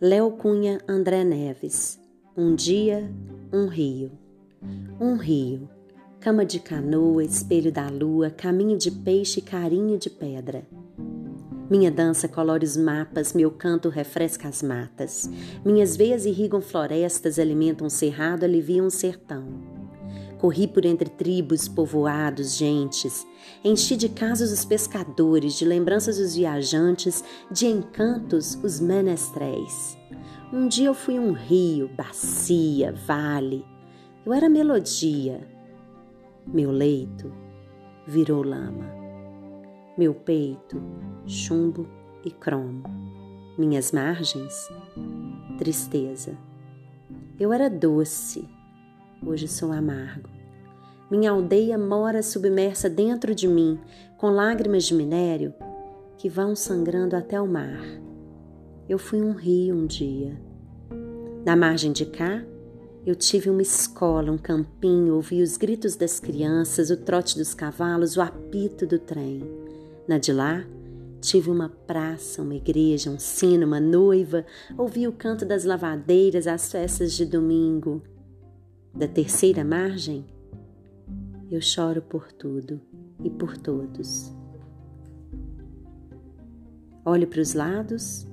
Léo Cunha André Neves. Um dia, um rio. Um rio. Cama de canoa, espelho da lua, caminho de peixe, carinho de pedra. Minha dança colore os mapas, meu canto refresca as matas. Minhas veias irrigam florestas, alimentam um cerrado, aliviam um sertão. Corri por entre tribos, povoados, gentes. Enchi de casos os pescadores, de lembranças os viajantes, de encantos os menestréis. Um dia eu fui um rio, bacia, vale. Eu era melodia. Meu leito virou lama. Meu peito, chumbo e cromo. Minhas margens, tristeza. Eu era doce hoje sou amargo. Minha aldeia mora submersa dentro de mim, com lágrimas de minério que vão sangrando até o mar. Eu fui um rio um dia. Na margem de cá, eu tive uma escola, um campinho, ouvi os gritos das crianças, o trote dos cavalos, o apito do trem. Na de lá, tive uma praça, uma igreja, um sino, uma noiva, ouvi o canto das lavadeiras, as festas de domingo da terceira margem, eu choro por tudo e por todos. Olho para os lados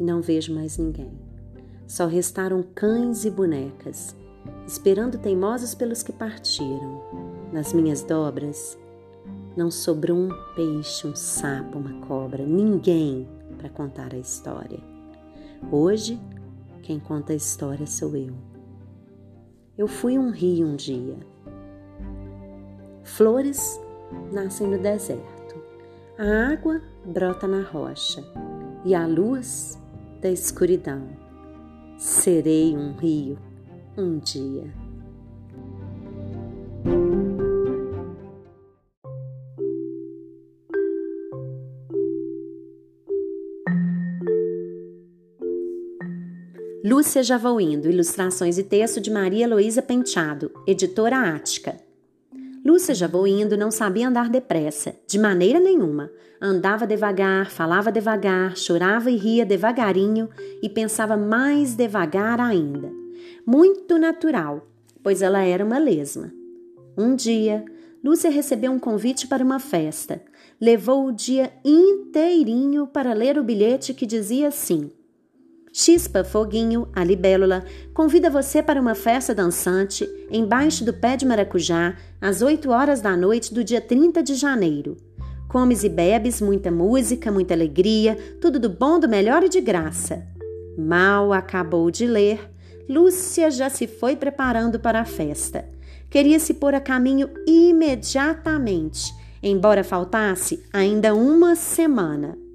e não vejo mais ninguém. Só restaram cães e bonecas, esperando teimosos pelos que partiram. Nas minhas dobras, não sobrou um peixe, um sapo, uma cobra, ninguém para contar a história. Hoje, quem conta a história sou eu. Eu fui um rio um dia. Flores nascem no deserto. A água brota na rocha e a luz da escuridão. Serei um rio um dia. Lúcia Já Vou Indo, ilustrações e texto de Maria Luísa Penteado, editora Ática. Lúcia Já Vou Indo não sabia andar depressa, de maneira nenhuma. Andava devagar, falava devagar, chorava e ria devagarinho e pensava mais devagar ainda. Muito natural, pois ela era uma lesma. Um dia, Lúcia recebeu um convite para uma festa. Levou o dia inteirinho para ler o bilhete que dizia assim: Chispa Foguinho, a libélula, convida você para uma festa dançante embaixo do pé de maracujá às 8 horas da noite do dia 30 de janeiro. Comes e bebes, muita música, muita alegria, tudo do bom, do melhor e de graça. Mal acabou de ler, Lúcia já se foi preparando para a festa. Queria se pôr a caminho imediatamente, embora faltasse ainda uma semana.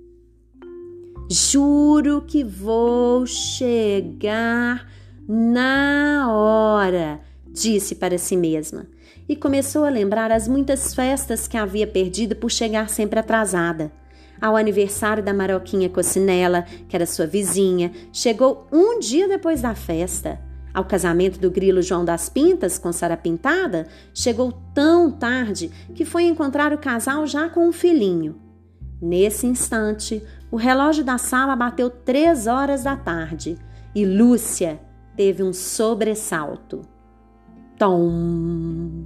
Juro que vou chegar na hora, disse para si mesma. E começou a lembrar as muitas festas que havia perdido por chegar sempre atrasada. Ao aniversário da Maroquinha Cocinela, que era sua vizinha, chegou um dia depois da festa. Ao casamento do grilo João das Pintas com Sara Pintada, chegou tão tarde que foi encontrar o casal já com um filhinho. Nesse instante, o relógio da sala bateu três horas da tarde e Lúcia teve um sobressalto. Tom,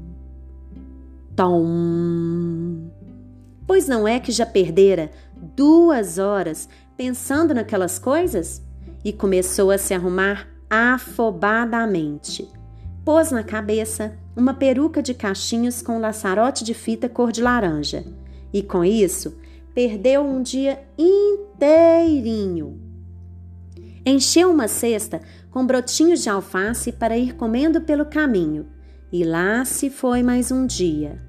tom. Pois não é que já perdera duas horas pensando naquelas coisas? E começou a se arrumar afobadamente. Pôs na cabeça uma peruca de cachinhos com um laçarote de fita cor de laranja. E com isso, perdeu um dia inteirinho. Encheu uma cesta com brotinhos de alface para ir comendo pelo caminho, e lá se foi mais um dia.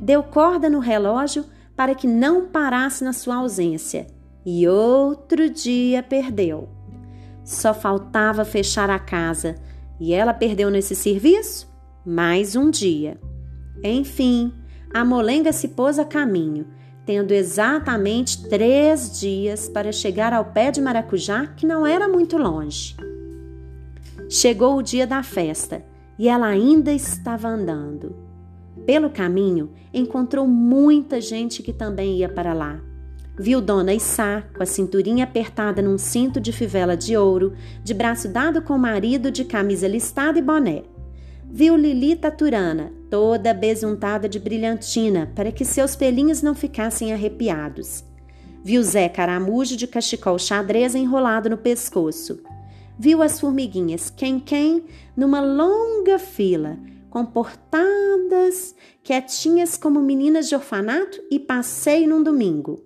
Deu corda no relógio para que não parasse na sua ausência, e outro dia perdeu. Só faltava fechar a casa, e ela perdeu nesse serviço mais um dia. Enfim, a molenga se pôs a caminho tendo exatamente três dias para chegar ao pé de maracujá, que não era muito longe. Chegou o dia da festa e ela ainda estava andando. Pelo caminho, encontrou muita gente que também ia para lá. Viu Dona Issá, com a cinturinha apertada num cinto de fivela de ouro, de braço dado com o marido de camisa listada e boné. Viu Lili Taturana, toda besuntada de brilhantina, para que seus pelinhos não ficassem arrepiados. Viu Zé Caramujo de cachecol xadrez enrolado no pescoço. Viu as formiguinhas quem-quem numa longa fila, comportadas, quietinhas como meninas de orfanato e passeio num domingo.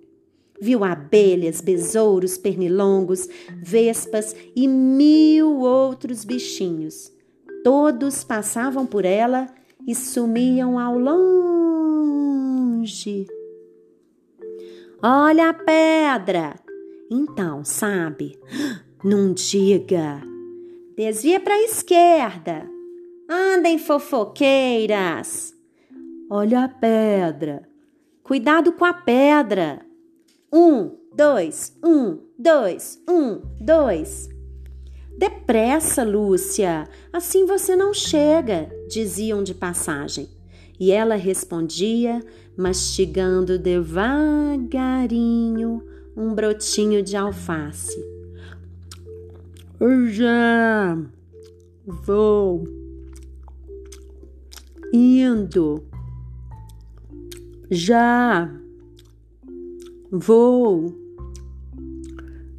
Viu abelhas, besouros, pernilongos, vespas e mil outros bichinhos. Todos passavam por ela e sumiam ao longe. Olha a pedra! Então, sabe? Não diga. Desvia para a esquerda. Andem, fofoqueiras. Olha a pedra. Cuidado com a pedra. Um, dois, um, dois, um, dois. Depressa, Lúcia, assim você não chega, diziam de passagem. E ela respondia, mastigando devagarinho um brotinho de alface. Já vou indo. Já Vou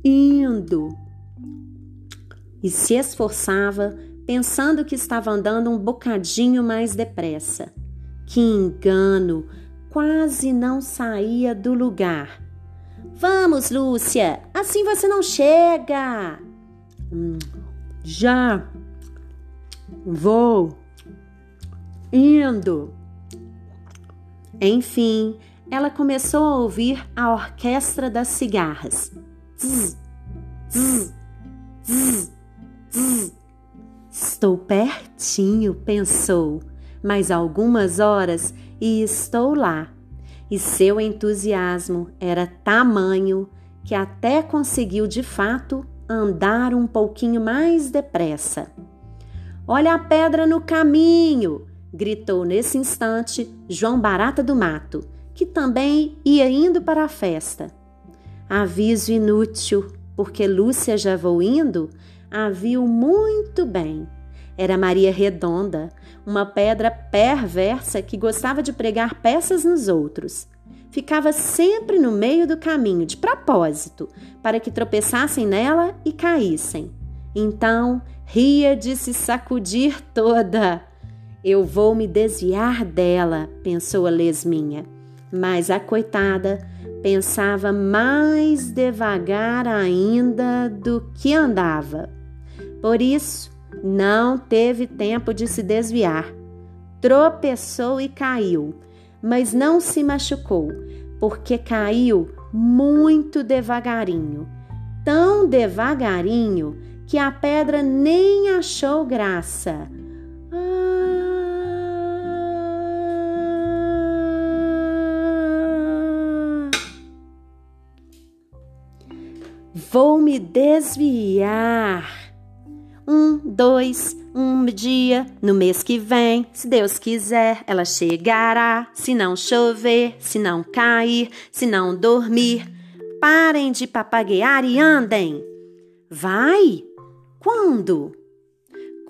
indo. E se esforçava, pensando que estava andando um bocadinho mais depressa. Que engano! Quase não saía do lugar. Vamos, Lúcia, assim você não chega. Hum, já vou indo. Enfim, ela começou a ouvir a orquestra das cigarras. Zzz, zzz, zzz, Estou pertinho, pensou, mais algumas horas e estou lá. E seu entusiasmo era tamanho que até conseguiu de fato andar um pouquinho mais depressa. Olha a pedra no caminho! gritou nesse instante João Barata do Mato que também ia indo para a festa. Aviso inútil, porque Lúcia já vou indo, a viu muito bem. Era Maria Redonda, uma pedra perversa que gostava de pregar peças nos outros. Ficava sempre no meio do caminho, de propósito, para que tropeçassem nela e caíssem. Então ria de se sacudir toda. Eu vou me desviar dela, pensou a lesminha mas a coitada pensava mais devagar ainda do que andava. Por isso, não teve tempo de se desviar. Tropeçou e caiu, mas não se machucou, porque caiu muito devagarinho tão devagarinho que a pedra nem achou graça. Vou me desviar. Um, dois, um dia, no mês que vem, se Deus quiser, ela chegará. Se não chover, se não cair, se não dormir, parem de papaguear e andem. Vai? Quando?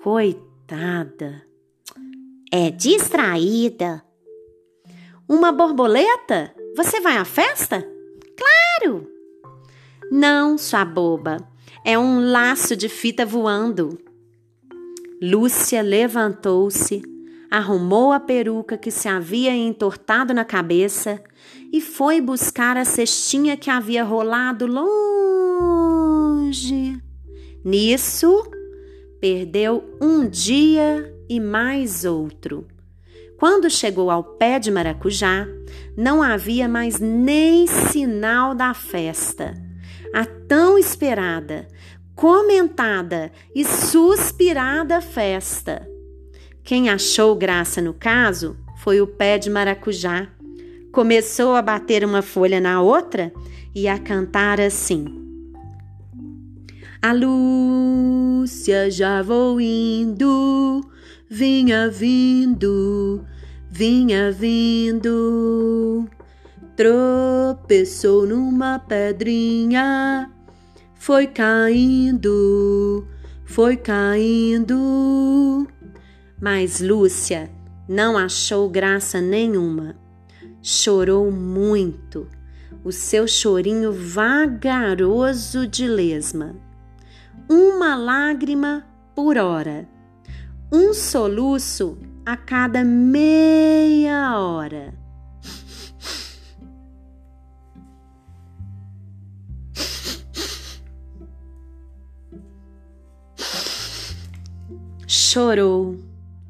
Coitada. É distraída. Uma borboleta? Você vai à festa? Claro! Não, sua boba, é um laço de fita voando. Lúcia levantou-se, arrumou a peruca que se havia entortado na cabeça e foi buscar a cestinha que havia rolado longe. Nisso, perdeu um dia e mais outro. Quando chegou ao pé de maracujá, não havia mais nem sinal da festa tão esperada, comentada e suspirada festa. Quem achou graça no caso foi o pé de maracujá. Começou a bater uma folha na outra e a cantar assim: A Lúcia já vou indo, vinha vindo, vinha vindo. tropeçou numa pedrinha, foi caindo, foi caindo. Mas Lúcia não achou graça nenhuma. Chorou muito, o seu chorinho vagaroso de lesma. Uma lágrima por hora, um soluço a cada meia hora. Chorou,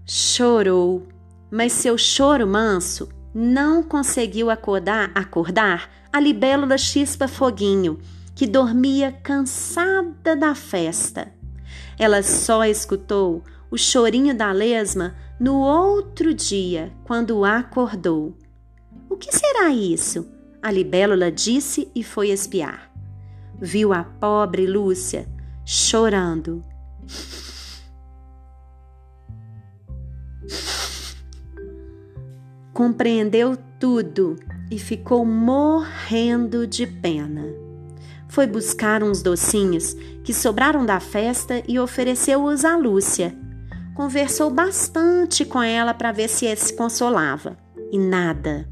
chorou, mas seu choro manso não conseguiu acordar, acordar a libélula Chispa Foguinho, que dormia cansada da festa. Ela só escutou o chorinho da lesma no outro dia, quando acordou. O que será isso? A libélula disse e foi espiar. Viu a pobre Lúcia chorando. Compreendeu tudo e ficou morrendo de pena. Foi buscar uns docinhos que sobraram da festa e ofereceu-os a Lúcia. Conversou bastante com ela para ver se se consolava. E nada.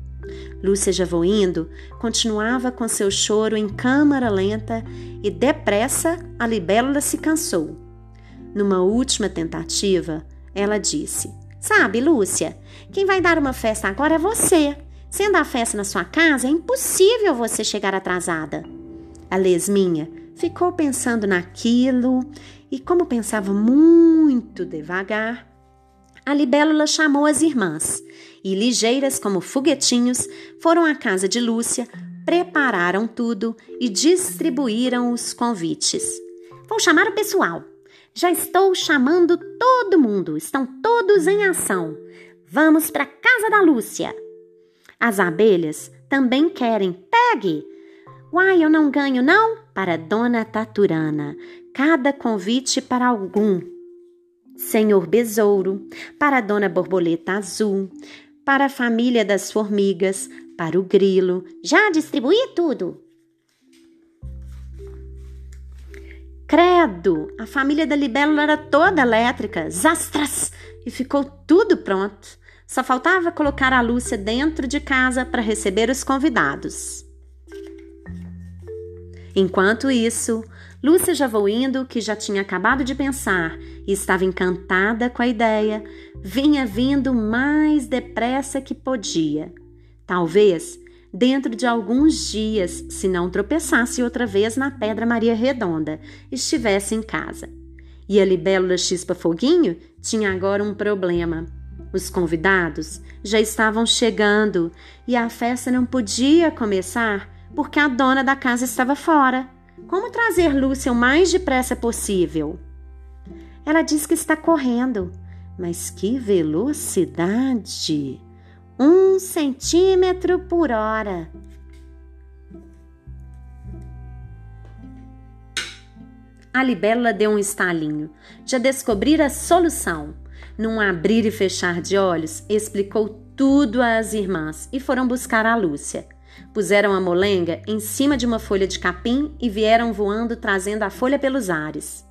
Lúcia já indo, continuava com seu choro em câmara lenta e depressa a libélula se cansou. Numa última tentativa, ela disse: Sabe, Lúcia, quem vai dar uma festa agora é você. Sendo a festa na sua casa, é impossível você chegar atrasada. A Lesminha ficou pensando naquilo e, como pensava muito devagar, a libélula chamou as irmãs e, ligeiras como foguetinhos, foram à casa de Lúcia, prepararam tudo e distribuíram os convites. Vou chamar o pessoal, já estou chamando todo mundo, estão todos em ação. Vamos para casa da Lúcia. As abelhas também querem. Pegue! Uai, eu não ganho, não? Para Dona Taturana, cada convite para algum. Senhor Besouro, para Dona Borboleta Azul, para a família das formigas, para o grilo. Já distribuí tudo. Credo! A família da libélula era toda elétrica, zastras! E ficou tudo pronto. Só faltava colocar a Lúcia dentro de casa para receber os convidados. Enquanto isso, Lúcia já indo, que já tinha acabado de pensar e estava encantada com a ideia, vinha vindo mais depressa que podia. Talvez dentro de alguns dias, se não tropeçasse outra vez na Pedra Maria Redonda, estivesse em casa. E a libélula Chispa Foguinho tinha agora um problema. Os convidados já estavam chegando e a festa não podia começar porque a dona da casa estava fora. Como trazer Lúcia o mais depressa possível? Ela diz que está correndo, mas que velocidade! Um centímetro por hora. A libélula deu um estalinho. Já descobrira a solução. Num abrir e fechar de olhos, explicou tudo às irmãs e foram buscar a Lúcia. Puseram a molenga em cima de uma folha de capim e vieram voando trazendo a folha pelos ares.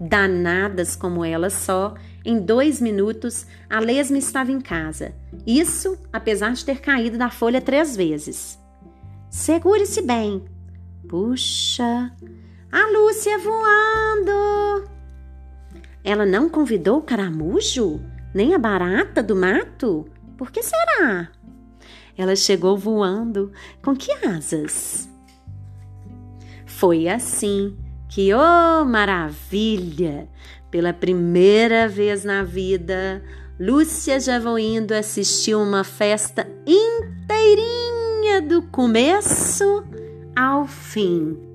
Danadas como ela só, em dois minutos, a lesma estava em casa. Isso apesar de ter caído da folha três vezes. Segure-se bem. Puxa, a Lúcia voando! Ela não convidou o caramujo? Nem a barata do mato? Por que será? Ela chegou voando. Com que asas? Foi assim que, oh maravilha! Pela primeira vez na vida, Lúcia Javoindo assistiu uma festa inteirinha do começo ao fim.